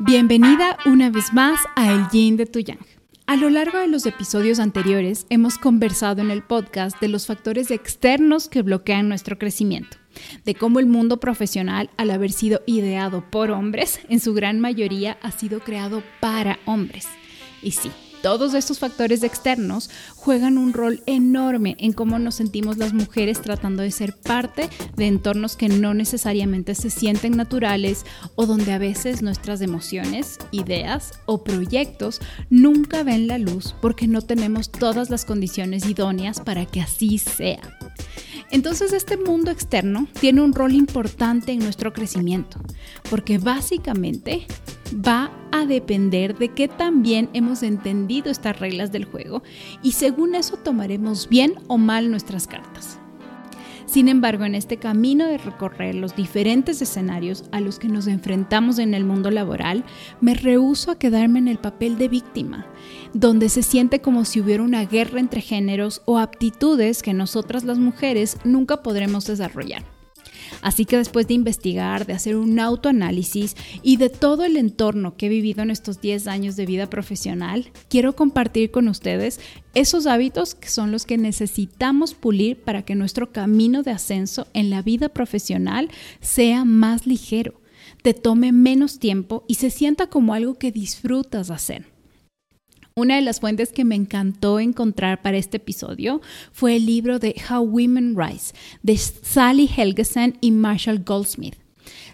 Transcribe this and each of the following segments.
Bienvenida una vez más a El Yin de Tu Yang. A lo largo de los episodios anteriores hemos conversado en el podcast de los factores externos que bloquean nuestro crecimiento, de cómo el mundo profesional, al haber sido ideado por hombres, en su gran mayoría ha sido creado para hombres. Y sí, todos estos factores externos juegan un rol enorme en cómo nos sentimos las mujeres tratando de ser parte de entornos que no necesariamente se sienten naturales o donde a veces nuestras emociones, ideas o proyectos nunca ven la luz porque no tenemos todas las condiciones idóneas para que así sea. Entonces este mundo externo tiene un rol importante en nuestro crecimiento, porque básicamente va a depender de qué tan bien hemos entendido estas reglas del juego y según eso tomaremos bien o mal nuestras cartas. Sin embargo, en este camino de recorrer los diferentes escenarios a los que nos enfrentamos en el mundo laboral, me rehúso a quedarme en el papel de víctima, donde se siente como si hubiera una guerra entre géneros o aptitudes que nosotras las mujeres nunca podremos desarrollar. Así que después de investigar, de hacer un autoanálisis y de todo el entorno que he vivido en estos 10 años de vida profesional, quiero compartir con ustedes esos hábitos que son los que necesitamos pulir para que nuestro camino de ascenso en la vida profesional sea más ligero, te tome menos tiempo y se sienta como algo que disfrutas hacer. Una de las fuentes que me encantó encontrar para este episodio fue el libro de How Women Rise de Sally Helgesen y Marshall Goldsmith.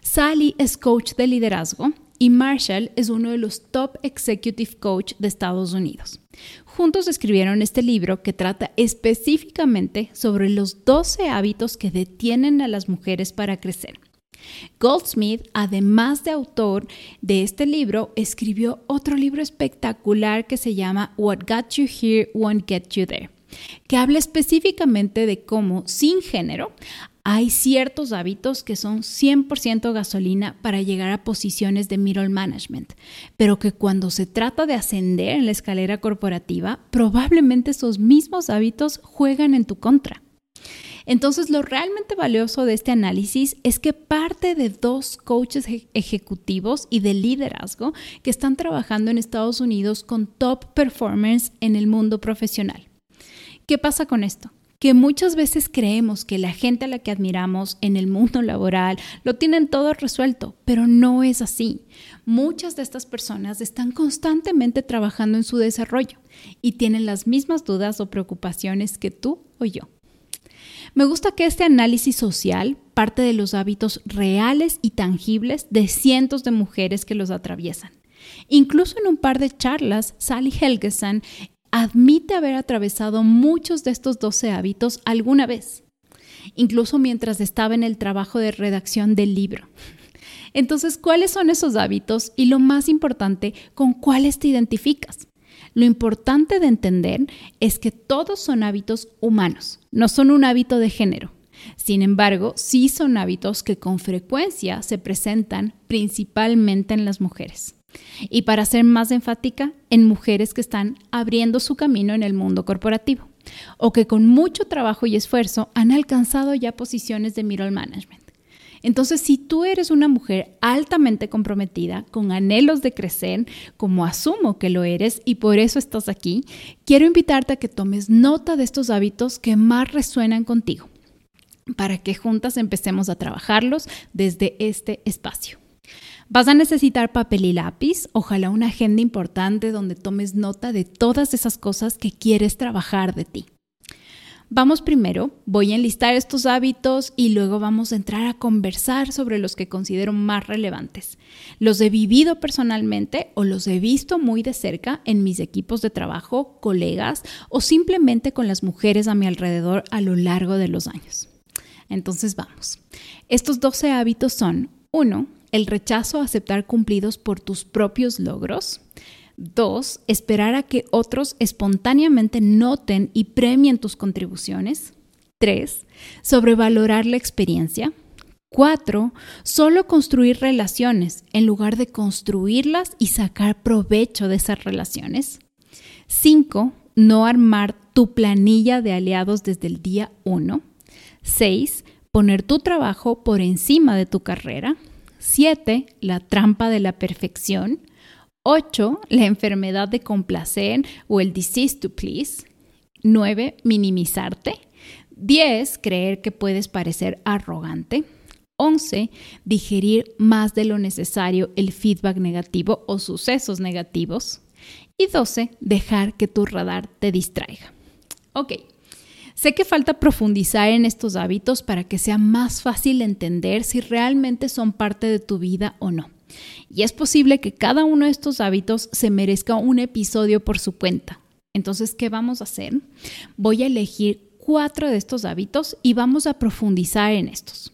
Sally es coach de liderazgo y Marshall es uno de los top executive coach de Estados Unidos. Juntos escribieron este libro que trata específicamente sobre los 12 hábitos que detienen a las mujeres para crecer. Goldsmith, además de autor de este libro, escribió otro libro espectacular que se llama What Got You Here Won't Get You There, que habla específicamente de cómo, sin género, hay ciertos hábitos que son 100% gasolina para llegar a posiciones de middle management, pero que cuando se trata de ascender en la escalera corporativa, probablemente esos mismos hábitos juegan en tu contra. Entonces, lo realmente valioso de este análisis es que parte de dos coaches ejecutivos y de liderazgo que están trabajando en Estados Unidos con top performers en el mundo profesional. ¿Qué pasa con esto? que muchas veces creemos que la gente a la que admiramos en el mundo laboral lo tienen todo resuelto, pero no es así. Muchas de estas personas están constantemente trabajando en su desarrollo y tienen las mismas dudas o preocupaciones que tú o yo. Me gusta que este análisis social parte de los hábitos reales y tangibles de cientos de mujeres que los atraviesan. Incluso en un par de charlas, Sally Helgeson admite haber atravesado muchos de estos 12 hábitos alguna vez, incluso mientras estaba en el trabajo de redacción del libro. Entonces, ¿cuáles son esos hábitos? Y lo más importante, ¿con cuáles te identificas? Lo importante de entender es que todos son hábitos humanos, no son un hábito de género. Sin embargo, sí son hábitos que con frecuencia se presentan principalmente en las mujeres. Y para ser más enfática, en mujeres que están abriendo su camino en el mundo corporativo o que con mucho trabajo y esfuerzo han alcanzado ya posiciones de middle management. Entonces, si tú eres una mujer altamente comprometida, con anhelos de crecer, como asumo que lo eres y por eso estás aquí, quiero invitarte a que tomes nota de estos hábitos que más resuenan contigo, para que juntas empecemos a trabajarlos desde este espacio. Vas a necesitar papel y lápiz, ojalá una agenda importante donde tomes nota de todas esas cosas que quieres trabajar de ti. Vamos primero, voy a enlistar estos hábitos y luego vamos a entrar a conversar sobre los que considero más relevantes. Los he vivido personalmente o los he visto muy de cerca en mis equipos de trabajo, colegas o simplemente con las mujeres a mi alrededor a lo largo de los años. Entonces vamos. Estos 12 hábitos son 1. El rechazo a aceptar cumplidos por tus propios logros. Dos, esperar a que otros espontáneamente noten y premien tus contribuciones. Tres, sobrevalorar la experiencia. Cuatro, solo construir relaciones en lugar de construirlas y sacar provecho de esas relaciones. Cinco, no armar tu planilla de aliados desde el día uno. Seis, poner tu trabajo por encima de tu carrera. 7. La trampa de la perfección. 8. La enfermedad de complacer o el disease to please. 9. Minimizarte. 10. Creer que puedes parecer arrogante. 11. Digerir más de lo necesario el feedback negativo o sucesos negativos. Y 12. Dejar que tu radar te distraiga. Ok, sé que falta profundizar en estos hábitos para que sea más fácil entender si realmente son parte de tu vida o no. Y es posible que cada uno de estos hábitos se merezca un episodio por su cuenta. Entonces, ¿qué vamos a hacer? Voy a elegir cuatro de estos hábitos y vamos a profundizar en estos.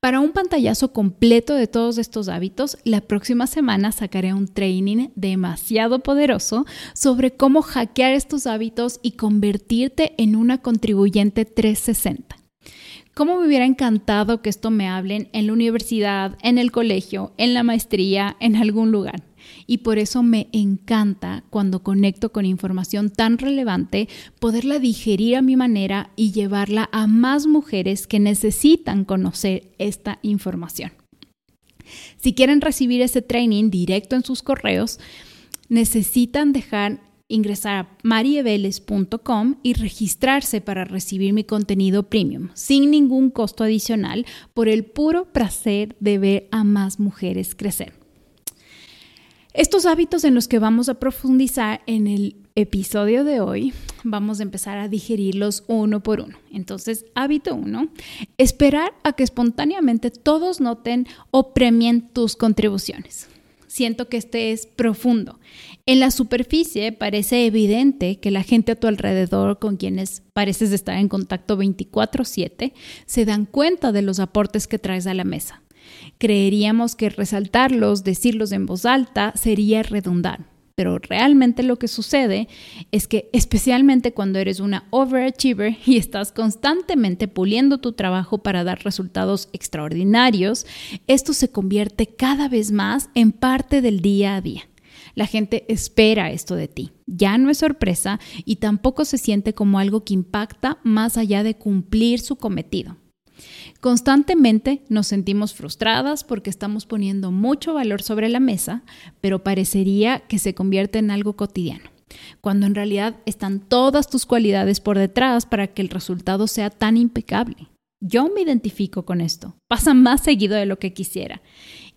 Para un pantallazo completo de todos estos hábitos, la próxima semana sacaré un training demasiado poderoso sobre cómo hackear estos hábitos y convertirte en una contribuyente 360. ¿Cómo me hubiera encantado que esto me hablen en la universidad, en el colegio, en la maestría, en algún lugar? y por eso me encanta cuando conecto con información tan relevante poderla digerir a mi manera y llevarla a más mujeres que necesitan conocer esta información. Si quieren recibir ese training directo en sus correos, necesitan dejar ingresar a marieveles.com y registrarse para recibir mi contenido premium sin ningún costo adicional por el puro placer de ver a más mujeres crecer. Estos hábitos en los que vamos a profundizar en el episodio de hoy, vamos a empezar a digerirlos uno por uno. Entonces, hábito uno, esperar a que espontáneamente todos noten o premien tus contribuciones. Siento que este es profundo. En la superficie parece evidente que la gente a tu alrededor con quienes pareces estar en contacto 24/7 se dan cuenta de los aportes que traes a la mesa Creeríamos que resaltarlos, decirlos en voz alta, sería redundar. Pero realmente lo que sucede es que especialmente cuando eres una overachiever y estás constantemente puliendo tu trabajo para dar resultados extraordinarios, esto se convierte cada vez más en parte del día a día. La gente espera esto de ti. Ya no es sorpresa y tampoco se siente como algo que impacta más allá de cumplir su cometido. Constantemente nos sentimos frustradas porque estamos poniendo mucho valor sobre la mesa, pero parecería que se convierte en algo cotidiano, cuando en realidad están todas tus cualidades por detrás para que el resultado sea tan impecable. Yo me identifico con esto, pasa más seguido de lo que quisiera.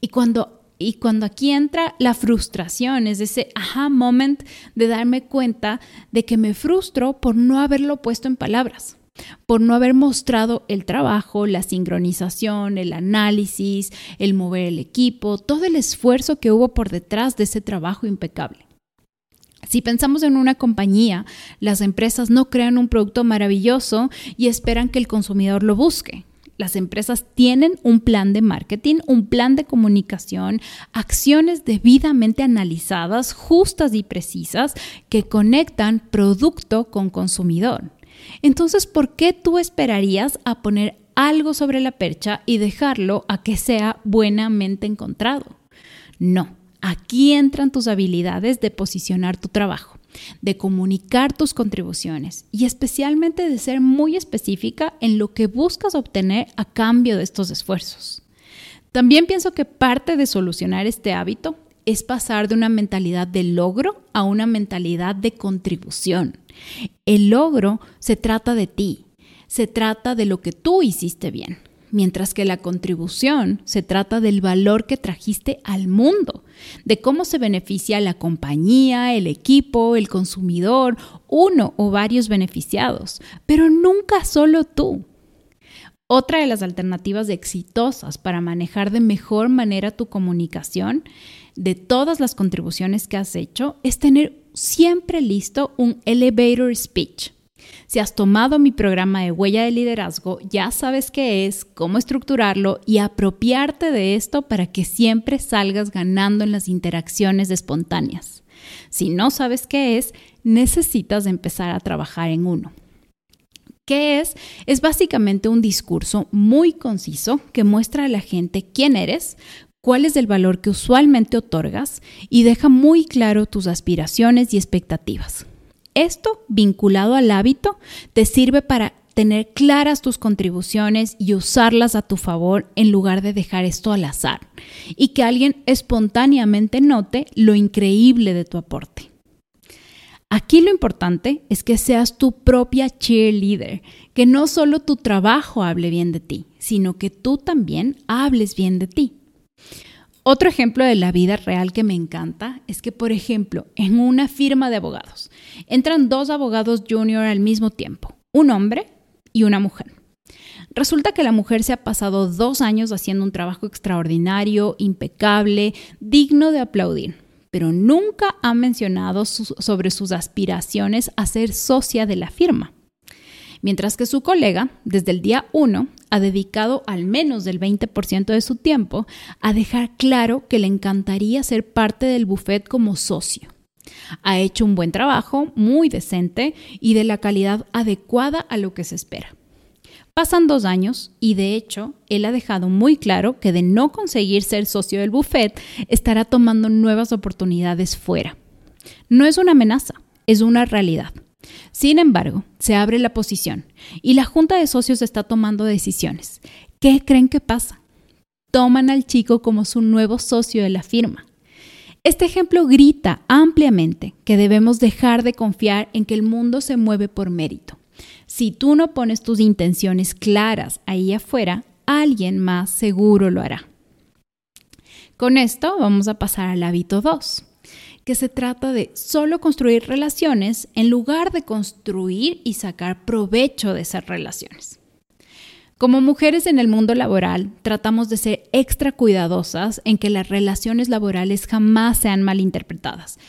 Y cuando y cuando aquí entra la frustración, es ese aha moment de darme cuenta de que me frustro por no haberlo puesto en palabras por no haber mostrado el trabajo, la sincronización, el análisis, el mover el equipo, todo el esfuerzo que hubo por detrás de ese trabajo impecable. Si pensamos en una compañía, las empresas no crean un producto maravilloso y esperan que el consumidor lo busque. Las empresas tienen un plan de marketing, un plan de comunicación, acciones debidamente analizadas, justas y precisas que conectan producto con consumidor. Entonces, ¿por qué tú esperarías a poner algo sobre la percha y dejarlo a que sea buenamente encontrado? No, aquí entran tus habilidades de posicionar tu trabajo de comunicar tus contribuciones y especialmente de ser muy específica en lo que buscas obtener a cambio de estos esfuerzos. También pienso que parte de solucionar este hábito es pasar de una mentalidad de logro a una mentalidad de contribución. El logro se trata de ti, se trata de lo que tú hiciste bien, mientras que la contribución se trata del valor que trajiste al mundo, de cómo se beneficia la compañía, el equipo, el consumidor, uno o varios beneficiados, pero nunca solo tú. Otra de las alternativas exitosas para manejar de mejor manera tu comunicación de todas las contribuciones que has hecho es tener siempre listo un elevator speech. Si has tomado mi programa de huella de liderazgo, ya sabes qué es, cómo estructurarlo y apropiarte de esto para que siempre salgas ganando en las interacciones espontáneas. Si no sabes qué es, necesitas empezar a trabajar en uno. ¿Qué es? Es básicamente un discurso muy conciso que muestra a la gente quién eres, cuál es el valor que usualmente otorgas y deja muy claro tus aspiraciones y expectativas. Esto, vinculado al hábito, te sirve para tener claras tus contribuciones y usarlas a tu favor en lugar de dejar esto al azar y que alguien espontáneamente note lo increíble de tu aporte. Aquí lo importante es que seas tu propia cheerleader, que no solo tu trabajo hable bien de ti, sino que tú también hables bien de ti. Otro ejemplo de la vida real que me encanta es que, por ejemplo, en una firma de abogados entran dos abogados junior al mismo tiempo, un hombre y una mujer. Resulta que la mujer se ha pasado dos años haciendo un trabajo extraordinario, impecable, digno de aplaudir, pero nunca ha mencionado sobre sus aspiraciones a ser socia de la firma. Mientras que su colega, desde el día 1, ha dedicado al menos del 20% de su tiempo a dejar claro que le encantaría ser parte del buffet como socio. Ha hecho un buen trabajo, muy decente y de la calidad adecuada a lo que se espera. Pasan dos años y de hecho él ha dejado muy claro que de no conseguir ser socio del buffet estará tomando nuevas oportunidades fuera. No es una amenaza, es una realidad. Sin embargo, se abre la posición y la junta de socios está tomando decisiones. ¿Qué creen que pasa? Toman al chico como su nuevo socio de la firma. Este ejemplo grita ampliamente que debemos dejar de confiar en que el mundo se mueve por mérito. Si tú no pones tus intenciones claras ahí afuera, alguien más seguro lo hará. Con esto vamos a pasar al hábito 2, que se trata de solo construir relaciones en lugar de construir y sacar provecho de esas relaciones. Como mujeres en el mundo laboral, tratamos de ser extra cuidadosas en que las relaciones laborales jamás sean malinterpretadas.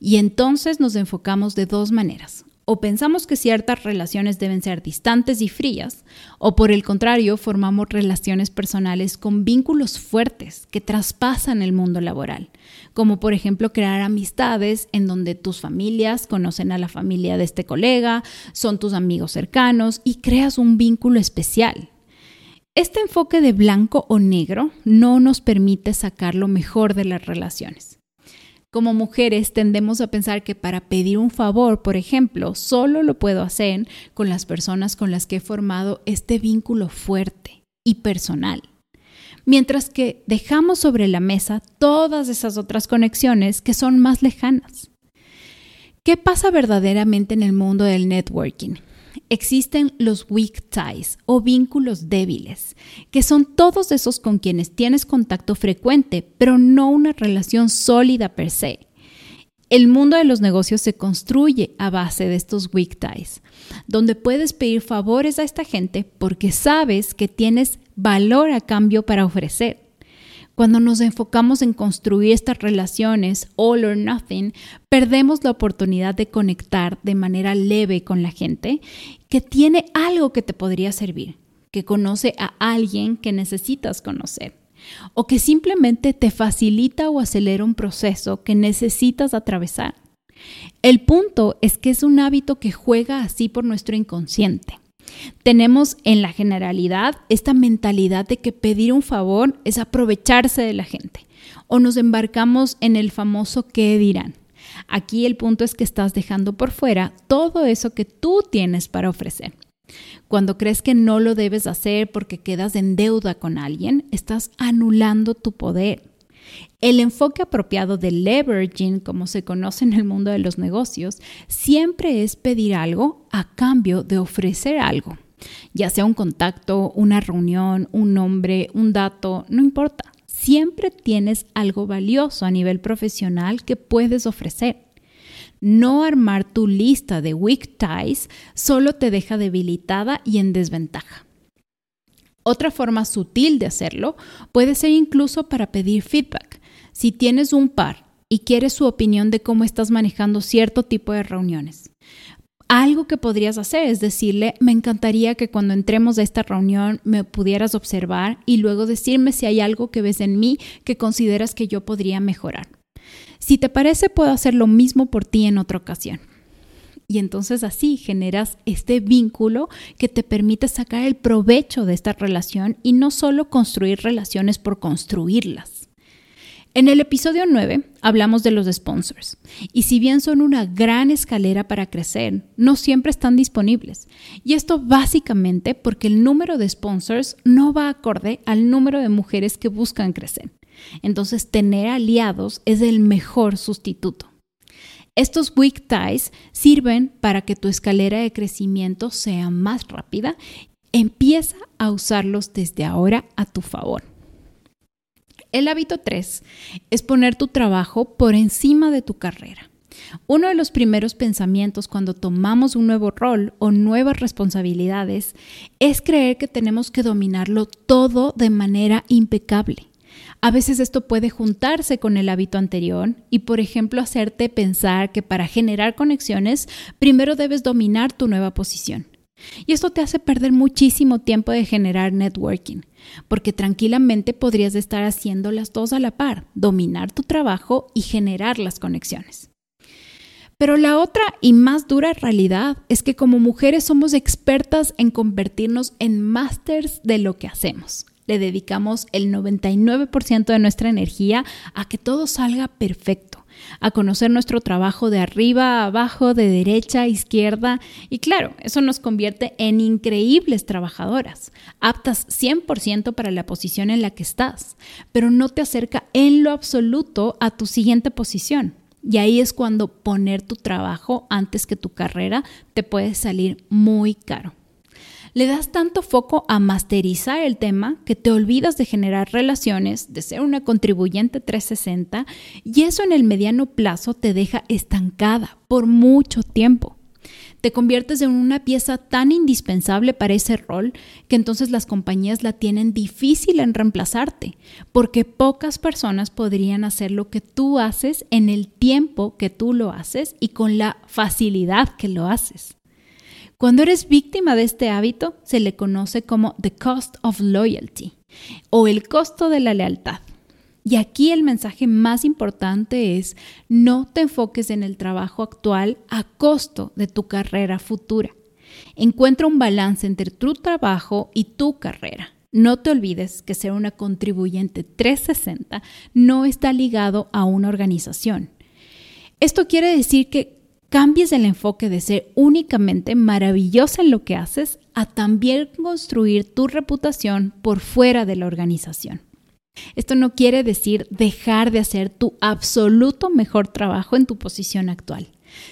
Y entonces nos enfocamos de dos maneras. O pensamos que ciertas relaciones deben ser distantes y frías, o por el contrario, formamos relaciones personales con vínculos fuertes que traspasan el mundo laboral, como por ejemplo crear amistades en donde tus familias conocen a la familia de este colega, son tus amigos cercanos y creas un vínculo especial. Este enfoque de blanco o negro no nos permite sacar lo mejor de las relaciones. Como mujeres tendemos a pensar que para pedir un favor, por ejemplo, solo lo puedo hacer con las personas con las que he formado este vínculo fuerte y personal. Mientras que dejamos sobre la mesa todas esas otras conexiones que son más lejanas. ¿Qué pasa verdaderamente en el mundo del networking? Existen los weak ties o vínculos débiles, que son todos esos con quienes tienes contacto frecuente, pero no una relación sólida per se. El mundo de los negocios se construye a base de estos weak ties, donde puedes pedir favores a esta gente porque sabes que tienes valor a cambio para ofrecer. Cuando nos enfocamos en construir estas relaciones all or nothing, perdemos la oportunidad de conectar de manera leve con la gente que tiene algo que te podría servir, que conoce a alguien que necesitas conocer o que simplemente te facilita o acelera un proceso que necesitas atravesar. El punto es que es un hábito que juega así por nuestro inconsciente. Tenemos en la generalidad esta mentalidad de que pedir un favor es aprovecharse de la gente o nos embarcamos en el famoso qué dirán. Aquí el punto es que estás dejando por fuera todo eso que tú tienes para ofrecer. Cuando crees que no lo debes hacer porque quedas en deuda con alguien, estás anulando tu poder. El enfoque apropiado de leveraging, como se conoce en el mundo de los negocios, siempre es pedir algo a cambio de ofrecer algo, ya sea un contacto, una reunión, un nombre, un dato, no importa. Siempre tienes algo valioso a nivel profesional que puedes ofrecer. No armar tu lista de weak ties solo te deja debilitada y en desventaja. Otra forma sutil de hacerlo puede ser incluso para pedir feedback. Si tienes un par y quieres su opinión de cómo estás manejando cierto tipo de reuniones. Algo que podrías hacer es decirle, me encantaría que cuando entremos a esta reunión me pudieras observar y luego decirme si hay algo que ves en mí que consideras que yo podría mejorar. Si te parece, puedo hacer lo mismo por ti en otra ocasión. Y entonces así generas este vínculo que te permite sacar el provecho de esta relación y no solo construir relaciones por construirlas. En el episodio 9 hablamos de los sponsors y si bien son una gran escalera para crecer, no siempre están disponibles. Y esto básicamente porque el número de sponsors no va acorde al número de mujeres que buscan crecer. Entonces tener aliados es el mejor sustituto. Estos weak ties sirven para que tu escalera de crecimiento sea más rápida. Empieza a usarlos desde ahora a tu favor. El hábito 3 es poner tu trabajo por encima de tu carrera. Uno de los primeros pensamientos cuando tomamos un nuevo rol o nuevas responsabilidades es creer que tenemos que dominarlo todo de manera impecable. A veces esto puede juntarse con el hábito anterior y, por ejemplo, hacerte pensar que para generar conexiones primero debes dominar tu nueva posición. Y esto te hace perder muchísimo tiempo de generar networking, porque tranquilamente podrías estar haciendo las dos a la par, dominar tu trabajo y generar las conexiones. Pero la otra y más dura realidad es que como mujeres somos expertas en convertirnos en masters de lo que hacemos. Le dedicamos el 99% de nuestra energía a que todo salga perfecto a conocer nuestro trabajo de arriba a abajo, de derecha a izquierda. Y claro, eso nos convierte en increíbles trabajadoras, aptas 100% para la posición en la que estás, pero no te acerca en lo absoluto a tu siguiente posición. Y ahí es cuando poner tu trabajo antes que tu carrera te puede salir muy caro. Le das tanto foco a masterizar el tema que te olvidas de generar relaciones, de ser una contribuyente 360 y eso en el mediano plazo te deja estancada por mucho tiempo. Te conviertes en una pieza tan indispensable para ese rol que entonces las compañías la tienen difícil en reemplazarte, porque pocas personas podrían hacer lo que tú haces en el tiempo que tú lo haces y con la facilidad que lo haces. Cuando eres víctima de este hábito, se le conoce como the cost of loyalty o el costo de la lealtad. Y aquí el mensaje más importante es no te enfoques en el trabajo actual a costo de tu carrera futura. Encuentra un balance entre tu trabajo y tu carrera. No te olvides que ser una contribuyente 360 no está ligado a una organización. Esto quiere decir que cambies el enfoque de ser únicamente maravillosa en lo que haces a también construir tu reputación por fuera de la organización. Esto no quiere decir dejar de hacer tu absoluto mejor trabajo en tu posición actual,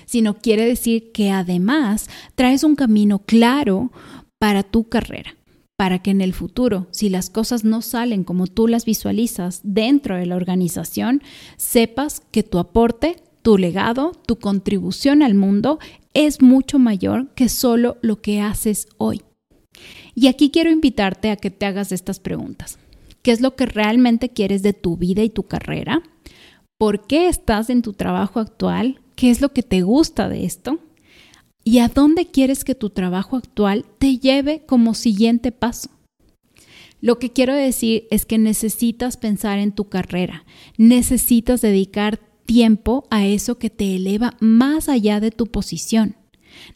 sino quiere decir que además traes un camino claro para tu carrera, para que en el futuro, si las cosas no salen como tú las visualizas dentro de la organización, sepas que tu aporte tu legado, tu contribución al mundo es mucho mayor que solo lo que haces hoy. Y aquí quiero invitarte a que te hagas estas preguntas. ¿Qué es lo que realmente quieres de tu vida y tu carrera? ¿Por qué estás en tu trabajo actual? ¿Qué es lo que te gusta de esto? ¿Y a dónde quieres que tu trabajo actual te lleve como siguiente paso? Lo que quiero decir es que necesitas pensar en tu carrera, necesitas dedicar tiempo a eso que te eleva más allá de tu posición.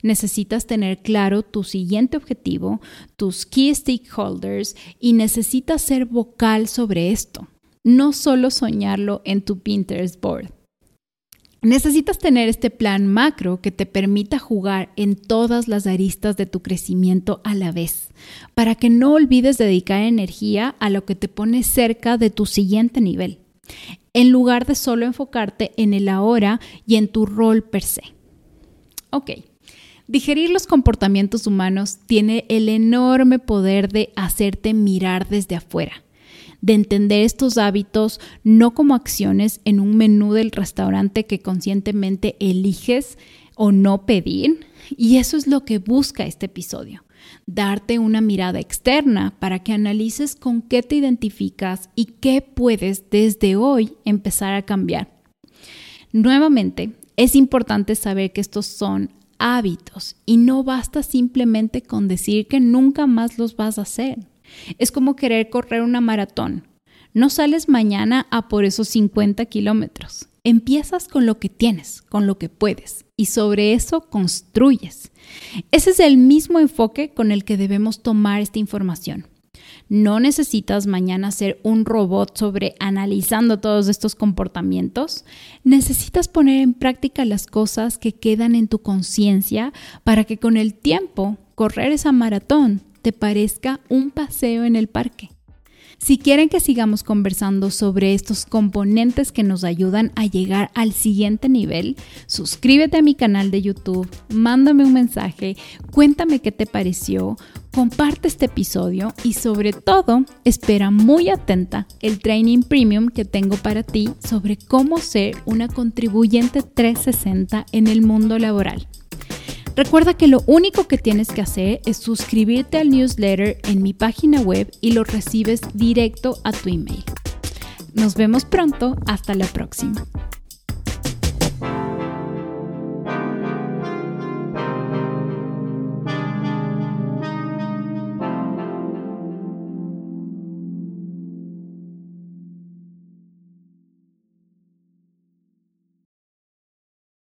Necesitas tener claro tu siguiente objetivo, tus key stakeholders y necesitas ser vocal sobre esto, no solo soñarlo en tu Pinterest board. Necesitas tener este plan macro que te permita jugar en todas las aristas de tu crecimiento a la vez, para que no olvides dedicar energía a lo que te pone cerca de tu siguiente nivel en lugar de solo enfocarte en el ahora y en tu rol per se. Ok, digerir los comportamientos humanos tiene el enorme poder de hacerte mirar desde afuera, de entender estos hábitos no como acciones en un menú del restaurante que conscientemente eliges o no pedir, y eso es lo que busca este episodio darte una mirada externa para que analices con qué te identificas y qué puedes desde hoy empezar a cambiar. Nuevamente, es importante saber que estos son hábitos y no basta simplemente con decir que nunca más los vas a hacer. Es como querer correr una maratón. No sales mañana a por esos 50 kilómetros. Empiezas con lo que tienes, con lo que puedes, y sobre eso construyes. Ese es el mismo enfoque con el que debemos tomar esta información. No necesitas mañana ser un robot sobre analizando todos estos comportamientos. Necesitas poner en práctica las cosas que quedan en tu conciencia para que con el tiempo correr esa maratón te parezca un paseo en el parque. Si quieren que sigamos conversando sobre estos componentes que nos ayudan a llegar al siguiente nivel, suscríbete a mi canal de YouTube, mándame un mensaje, cuéntame qué te pareció, comparte este episodio y sobre todo espera muy atenta el training premium que tengo para ti sobre cómo ser una contribuyente 360 en el mundo laboral. Recuerda que lo único que tienes que hacer es suscribirte al newsletter en mi página web y lo recibes directo a tu email. Nos vemos pronto, hasta la próxima.